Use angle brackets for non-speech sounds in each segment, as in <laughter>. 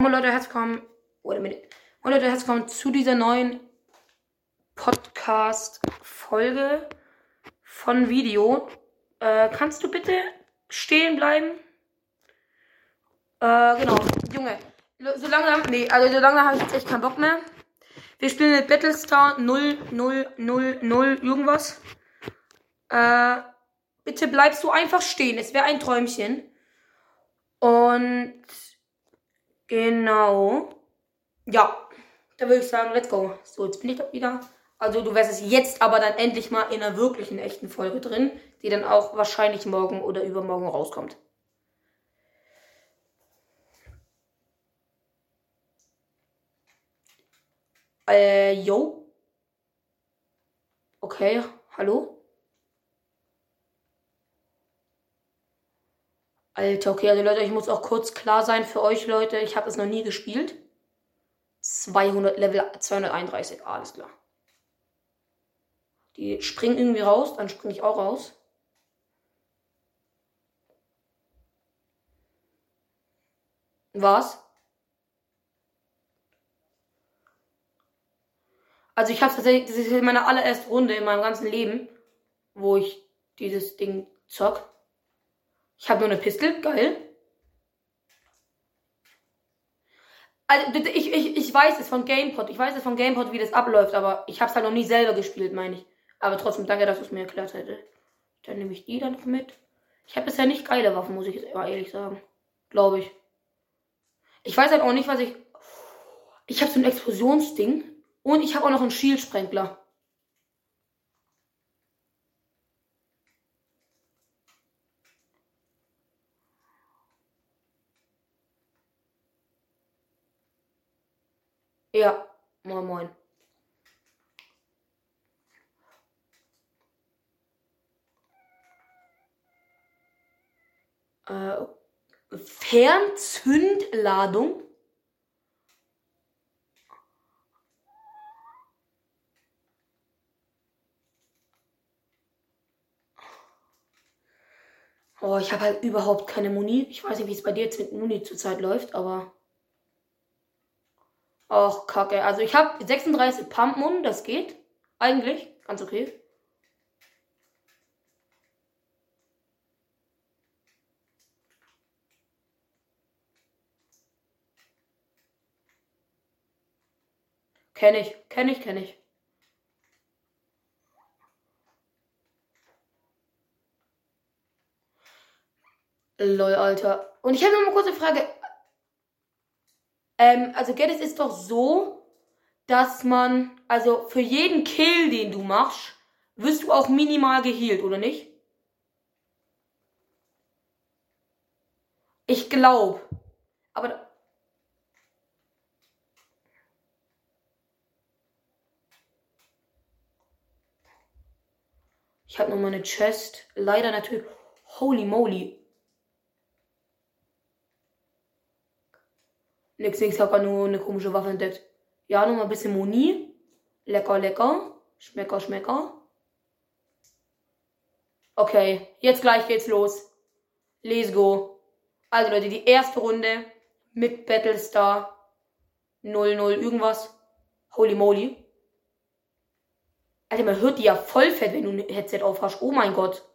Moin Leute, herzlich willkommen. Wait a. Moin Leute, herzlich willkommen zu dieser neuen Podcast-Folge von Video. Äh, kannst du bitte stehen bleiben? Äh, genau. Junge, so langsam, nee, also so langsam habe ich jetzt echt keinen Bock mehr. Wir spielen mit Battlestar 0, 0, 0, 0, irgendwas. Äh, bitte bleibst du einfach stehen. Es wäre ein Träumchen. Und Genau. Ja, da würde ich sagen, let's go. So, jetzt bin ich doch wieder. Also du wärst es jetzt aber dann endlich mal in einer wirklichen echten Folge drin, die dann auch wahrscheinlich morgen oder übermorgen rauskommt. Äh, yo. Okay, hallo? Alter, okay, also Leute, ich muss auch kurz klar sein für euch, Leute. Ich habe es noch nie gespielt. 200, Level 231, alles klar. Die springen irgendwie raus, dann springe ich auch raus. Was? Also ich habe tatsächlich, das ist meine allererste Runde in meinem ganzen Leben, wo ich dieses Ding zock. Ich habe nur eine Pistole, geil. Also, ich, ich, ich weiß es von GamePod. Ich weiß es von GamePod, wie das abläuft, aber ich habe es halt noch nie selber gespielt, meine ich. Aber trotzdem, danke, dass du es mir erklärt hättest. Dann nehme ich die dann noch mit. Ich habe bisher nicht geile Waffen, muss ich jetzt ehrlich sagen. Glaube ich. Ich weiß halt auch nicht, was ich. Ich habe so ein Explosionsding. Und ich habe auch noch einen Shield-Sprengler. Ja, moin moin. Äh, Fernzündladung? Oh, ich habe halt überhaupt keine Muni. Ich weiß nicht, wie es bei dir jetzt mit Muni zurzeit läuft, aber. Ach, kacke. Also ich habe 36 Pumpmun, das geht. Eigentlich. Ganz okay. Kenne ich, kenne ich, kenne ich. Lol, Alter. Und ich habe noch mal kurze Frage. Ähm, also Geddes ist doch so, dass man, also für jeden Kill, den du machst, wirst du auch minimal geheilt, oder nicht? Ich glaube. Aber. Ich habe noch mal eine Chest. Leider natürlich. Holy moly. Nix, nix, hab nur eine komische Waffe entdeckt. Ja, nochmal ein bisschen Moni. Lecker, lecker. Schmecker, schmecker. Okay, jetzt gleich geht's los. Let's go. Also Leute, die erste Runde mit Battlestar 00 irgendwas. Holy moly. Alter, man hört die ja voll fett, wenn du ein Headset aufhast. Oh mein Gott.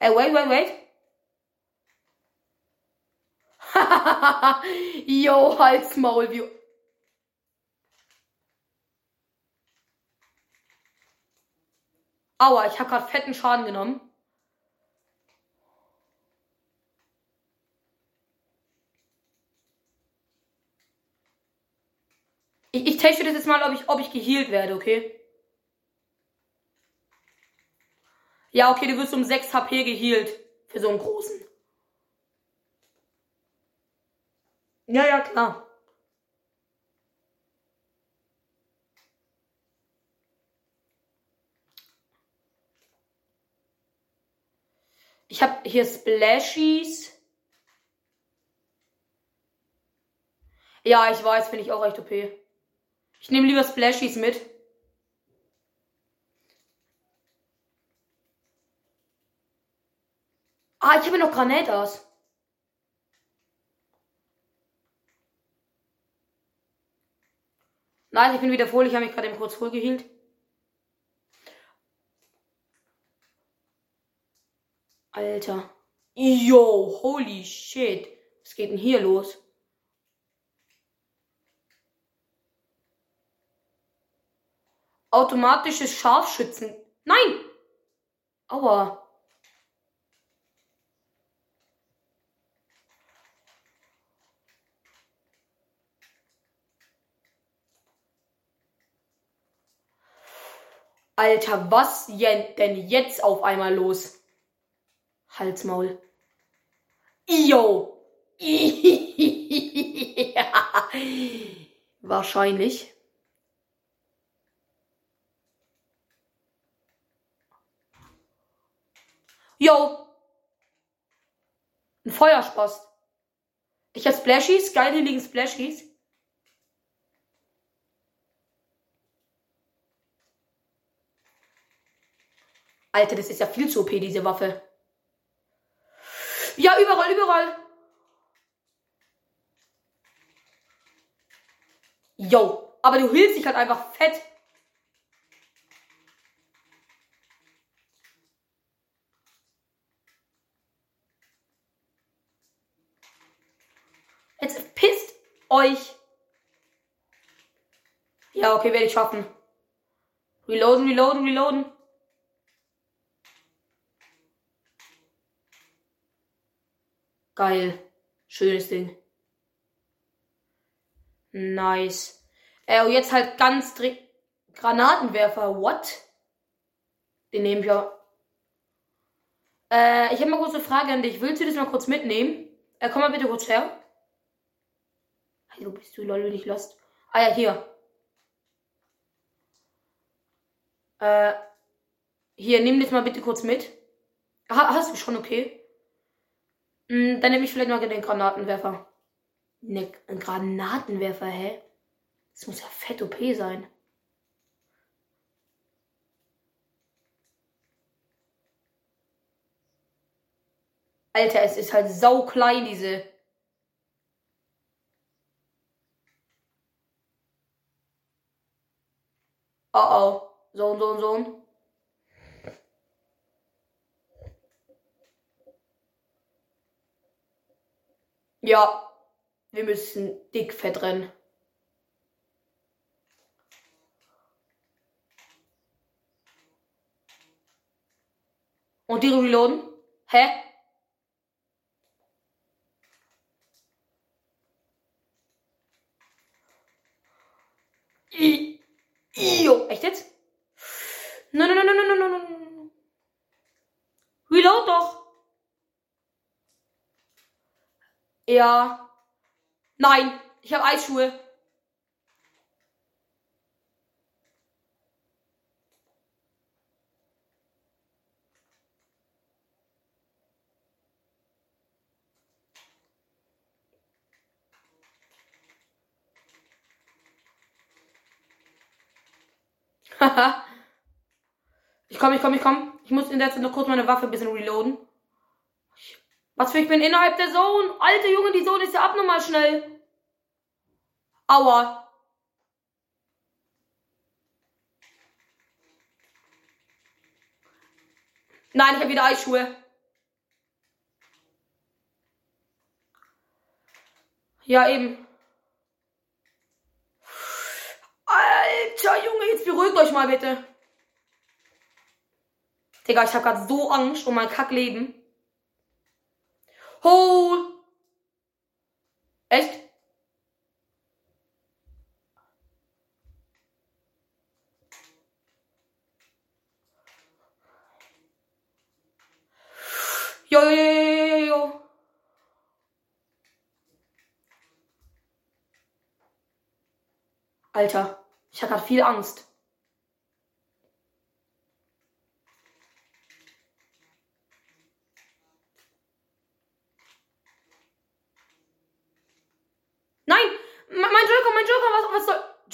Ey, äh, wait, wait, wait. <laughs> Yo, halt's Maul, wie. Aua, ich hab grad fetten Schaden genommen. Ich, ich teste das jetzt mal, ob ich, ob ich geheilt werde, okay? Ja, okay, du wirst um 6 HP geheilt. Für so einen großen. Ja, ja, klar. Ich habe hier Splashies. Ja, ich weiß, finde ich auch recht OP. Ich nehme lieber Splashies mit. Ah, ich habe noch Granatas. Nein, ich bin wieder voll. Ich habe mich gerade eben kurz voll gehielt. Alter. Yo, holy shit. Was geht denn hier los? Automatisches Scharfschützen. Nein! Aua. Alter, was denn jetzt auf einmal los? Halsmaul. Yo! <laughs> Wahrscheinlich. Yo! Ein Feuerspaß. Ich hab Splashies, geil, hier liegen Splashies. Alter, das ist ja viel zu OP, diese Waffe. Ja, überall, überall. Yo, aber du hilfst dich halt einfach fett. Jetzt pisst euch. Ja, okay, werde ich schaffen. Reloaden, reloaden, reloaden. Geil. Schönes Ding. Nice. Äh, und jetzt halt ganz dringend. Granatenwerfer. What? Den nehme ich auch. Äh, ich habe mal kurz eine Frage an dich. Willst du das mal kurz mitnehmen? Äh, komm mal bitte kurz her. Wo bist du, lol, bin ich lost? Ah ja, hier. Äh, hier, nimm das mal bitte kurz mit. Ha, hast du schon, okay? Mm, dann nehme ich vielleicht noch den Granatenwerfer. Ne, ein Granatenwerfer, hä? Das muss ja fett OP sein. Alter, es ist halt sau klein, diese. Oh oh. So und so Ja, wir müssen dick fett rennen. Und die reloaden? Hä? I, Io. Echt jetzt? Nein, nein, nein, nein, nein, nein, nein. Reload doch. Ja. Nein, ich habe Eisschuhe. Haha. ich komm, ich komm, ich komm. Ich muss in der Zeit noch kurz meine Waffe ein bisschen reloaden. Was für ich bin innerhalb der Zone. Alter Junge, die Zone ist ja abnormal schnell. Aua. Nein, ich habe wieder Eisschuhe. Ja, eben. Alter Junge, jetzt beruhigt euch mal bitte. Digga, ich habe gerade so Angst um mein Kackleben. Hol! Echt? Jo, jo, jo, jo. Alter, ich habe gerade viel Angst.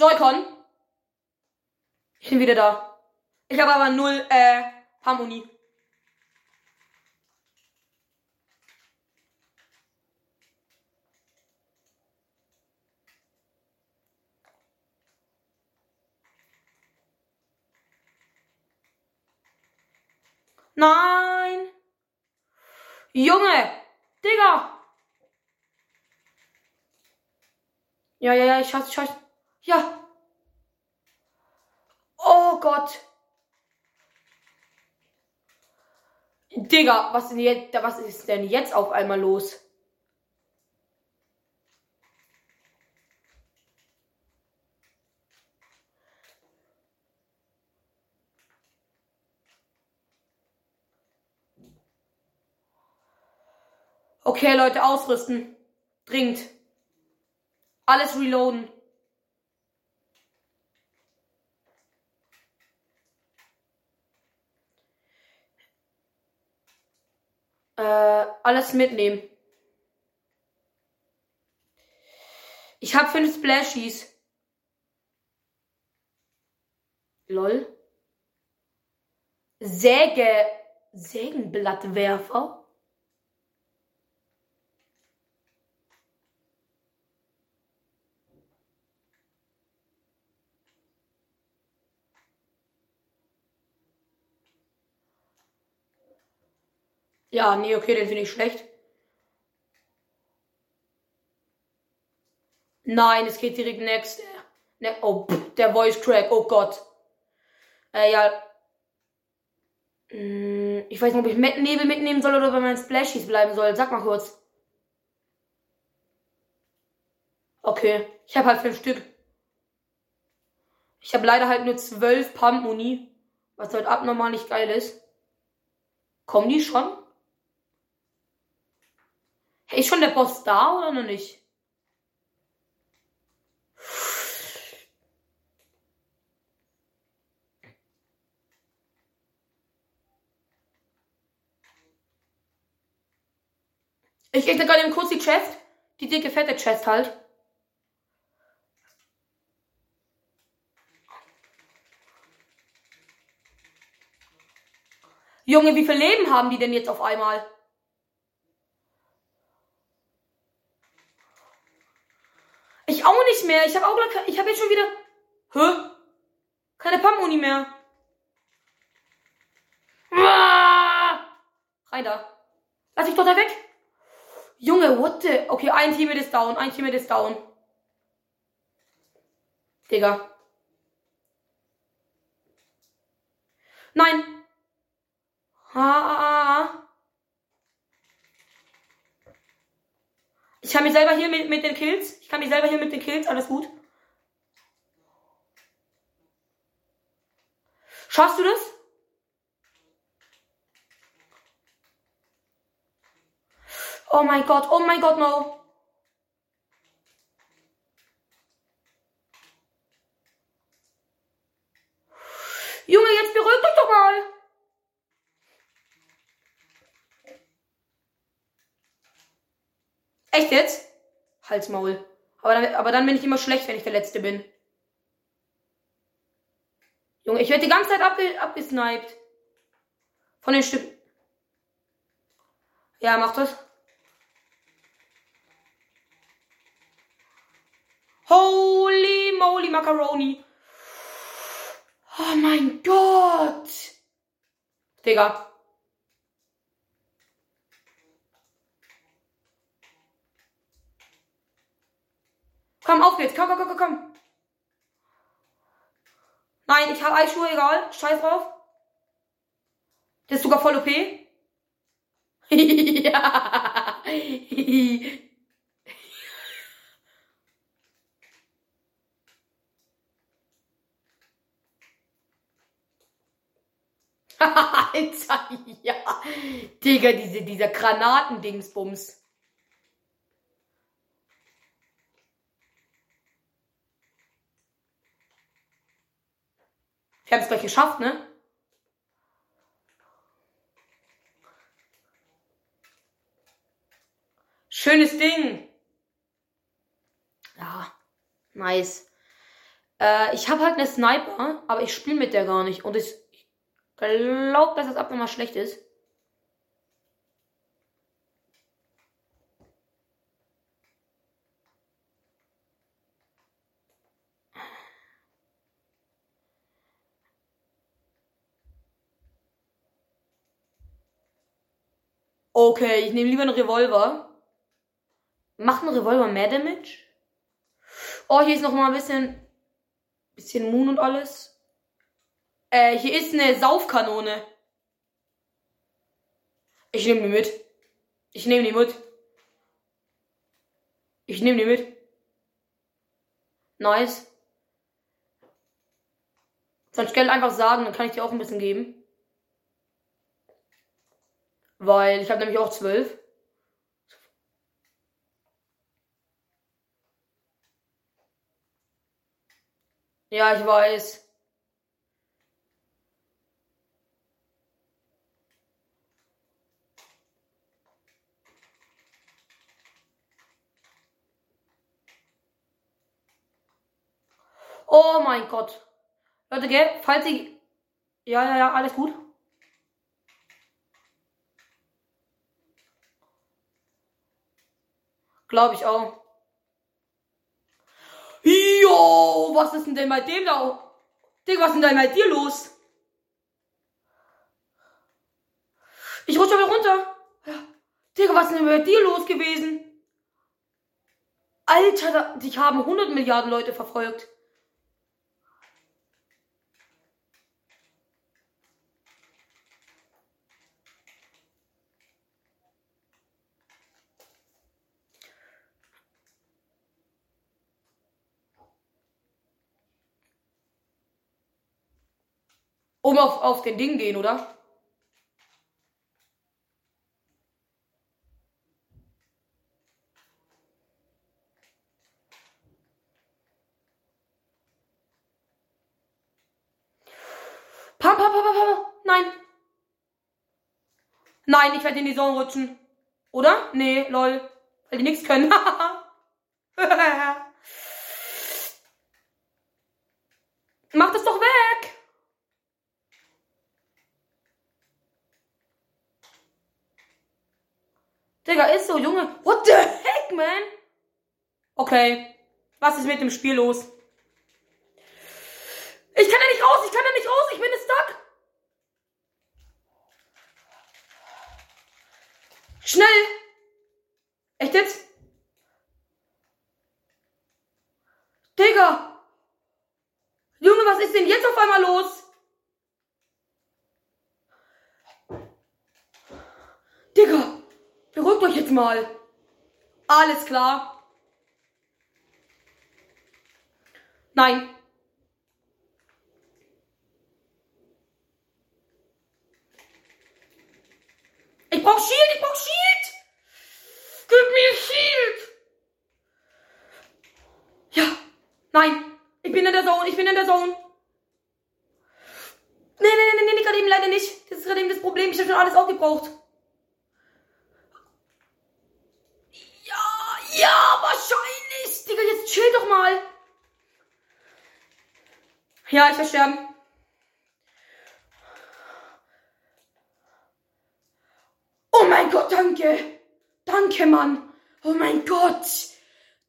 Joy-Con. Ich bin wieder da. Ich habe aber null äh, Harmonie. Nein! Junge! Digga! Ja, ja, ja, ich schaff's, ich schaff's. Ja! Oh Gott! Digga, was jetzt, was ist denn jetzt auf einmal los? Okay, Leute, ausrüsten. Dringend. Alles reloaden. Äh, alles mitnehmen. Ich habe fünf Splashies. Lol. Säge. Sägenblattwerfer. Ja, nee, okay, den finde ich schlecht. Nein, es geht direkt next. Ne oh, pff, der Voice Crack, oh Gott. Äh, ja. Hm, ich weiß nicht, ob ich Nebel mitnehmen soll oder bei meinen Splashies bleiben soll. Sag mal kurz. Okay, ich habe halt fünf Stück. Ich habe leider halt nur zwölf Pump-Muni, was halt abnormal nicht geil ist. Kommen die schon? Ist schon der Boss da oder noch nicht? Ich öffne gerade kurz die Chest. Die dicke, fette Chest halt. Junge, wie viel Leben haben die denn jetzt auf einmal? Ich auch nicht mehr. Ich habe auch ich habe jetzt schon wieder Hä? Keine Pamuni mehr. Ah! Rein da. Lass ich doch da weg. Junge, what the? Okay, ein Team ist down, ein Team ist down. Digga. Nein. Ah. Ich kann mich selber hier mit, mit den Kills. Ich kann mich selber hier mit den Kills. Alles gut. Schaffst du das? Oh mein Gott, oh mein Gott, no. Junge, jetzt beruhig dich doch mal. Echt jetzt? Halsmaul. Aber dann, aber dann bin ich immer schlecht, wenn ich der Letzte bin. Junge, ich werde die ganze Zeit abge abgesniped. Von den Stücken. Ja, mach das. Holy moly Macaroni. Oh mein Gott. Digga. Komm, auf geht's. Komm, komm, komm, komm. Nein, ich habe Eisschuhe, egal. Scheiß drauf. Der ist sogar voll OP. <laughs> ja. <laughs> Alter, ja. Digga, diese, dieser Granatendingsbums. Ich habe es gleich geschafft, ne? Schönes Ding. Ja, nice. Äh, ich habe halt eine Sniper, aber ich spiele mit der gar nicht. Und ich glaube, dass das ab mal schlecht ist. Okay, ich nehme lieber einen Revolver. Macht ein Revolver mehr Damage? Oh, hier ist noch mal ein bisschen, bisschen Moon und alles. Äh, hier ist eine Saufkanone. Ich nehme die mit. Ich nehme die mit. Ich nehme die mit. Nice. Sonst Geld einfach sagen, dann kann ich dir auch ein bisschen geben. Weil ich habe nämlich auch zwölf. Ja, ich weiß. Oh mein Gott. Leute, gell, falls ich. Ja, ja, ja, alles gut. Glaube ich auch. Jo, was ist denn bei dem da? Digga, was ist denn bei dir los? Ich rutsche wieder runter. Ja. Digga, was ist denn bei dir los gewesen? Alter, dich haben 100 Milliarden Leute verfolgt. Oben auf, auf den Ding gehen, oder? Pam, pam, pam. Nein. Nein, ich werde in die Zone rutschen. Oder? Nee, lol. Weil die nichts können. <laughs> <laughs> Mach das doch weg. Digga, ist so, Junge. What the heck, man? Okay. Was ist mit dem Spiel los? Ich kann da nicht raus, ich kann da nicht raus, ich bin stuck. Schnell. Echt jetzt? Digga. Junge, was ist denn jetzt auf einmal los? Digga. Euch jetzt mal. Alles klar. Nein. Ich brauch Shield, ich brauch Shield. Gib mir Shield. Ja. Nein. Ich bin in der Zone, ich bin in der Zone. Nee, nee, nee, nee, nee, gerade eben leider nicht. Das ist gerade eben das Problem. Ich habe schon alles aufgebraucht. Ja, wahrscheinlich. Digga, jetzt chill doch mal. Ja, ich will sterben. Oh mein Gott, danke. Danke, Mann. Oh mein Gott.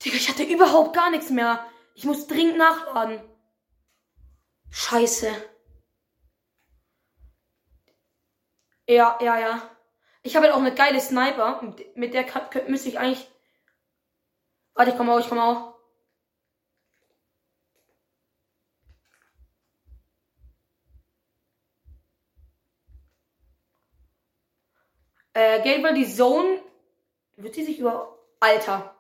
Digga, ich hatte überhaupt gar nichts mehr. Ich muss dringend nachladen. Scheiße. Ja, ja, ja. Ich habe halt auch eine geile Sniper. Mit der müsste ich eigentlich Warte, ich komme auch, ich komme auch. Äh, Gabriel, die Zone. Wird sie sich über. Alter.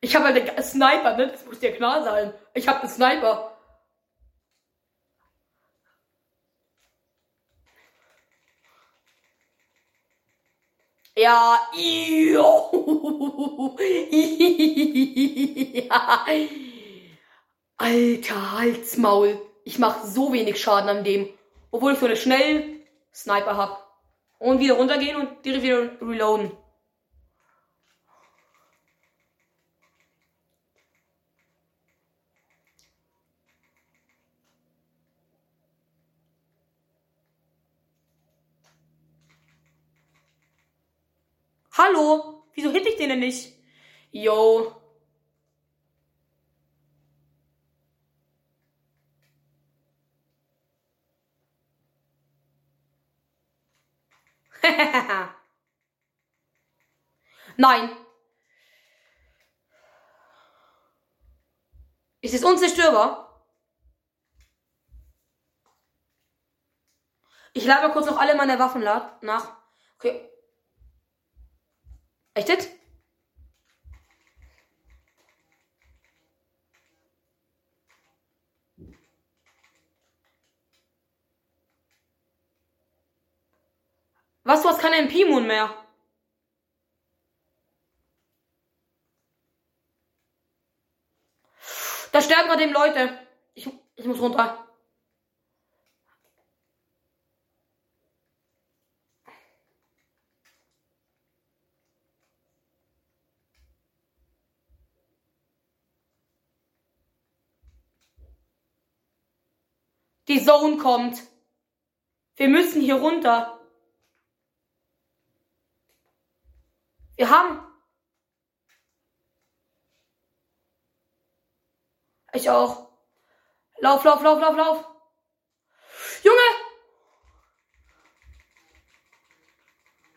Ich habe halt einen Sniper, ne? Das muss dir klar sein. Ich habe einen Sniper. Ja, ja. <laughs> Alter, Halsmaul. Ich mach so wenig Schaden an dem. Obwohl ich so eine schnell Sniper hab. Und wieder runtergehen und direkt wieder reloaden. Hallo? Wieso hit ich den denn nicht? Yo. <laughs> Nein. Ist es unzerstörbar? Ich lade kurz noch alle meine Waffen nach. Okay. Echt jetzt? Was, du hast keine MP-Moon mehr? Da sterben gerade eben Leute. Ich, ich muss runter. Die Zone kommt. Wir müssen hier runter. Wir haben. Ich auch. Lauf, lauf, lauf, lauf, lauf. Junge!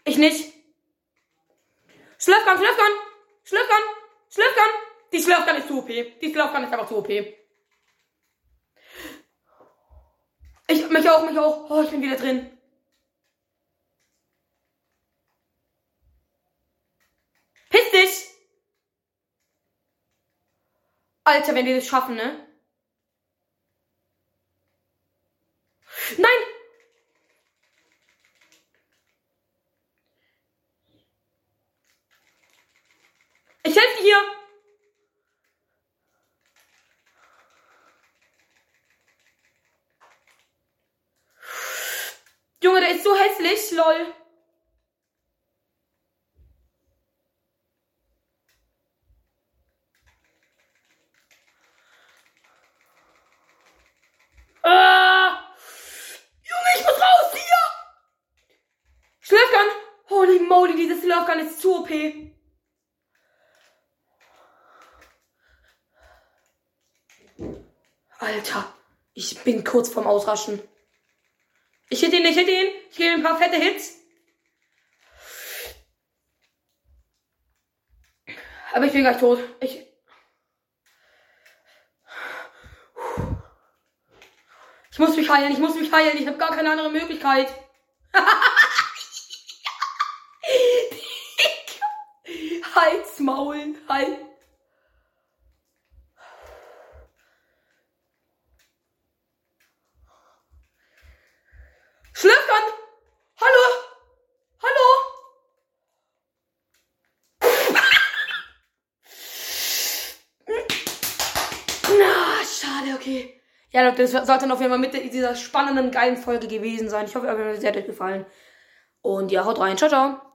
Ich nicht. Schlöfgan, Schlöfgan! Schlöfgan! Schlöfgan! Die Schlöfgan ist zu OP. Die Schlöfgan ist einfach zu OP. Ich, mich auch, mich auch. Oh, ich bin wieder drin. Piss dich! Alter, wenn die das schaffen, ne? Nein! Ich helfe dir! Junge, der ist so lol. Love ist zu OP. Alter, ich bin kurz vorm Ausraschen. Ich hätte ihn, ich hätte ihn. Ich gebe ein paar fette Hits. Aber ich bin gleich tot. Ich. Ich muss mich heilen, ich muss mich heilen. Ich habe gar keine andere Möglichkeit. <laughs> Halsmaulen, halt. Schlöckern! Hallo! Hallo! Na, schade, okay. Ja, Leute, das sollte dann auf jeden Fall mit dieser spannenden, geilen Folge gewesen sein. Ich hoffe, euch hat es gefallen. Und ja, haut rein. Ciao, ciao.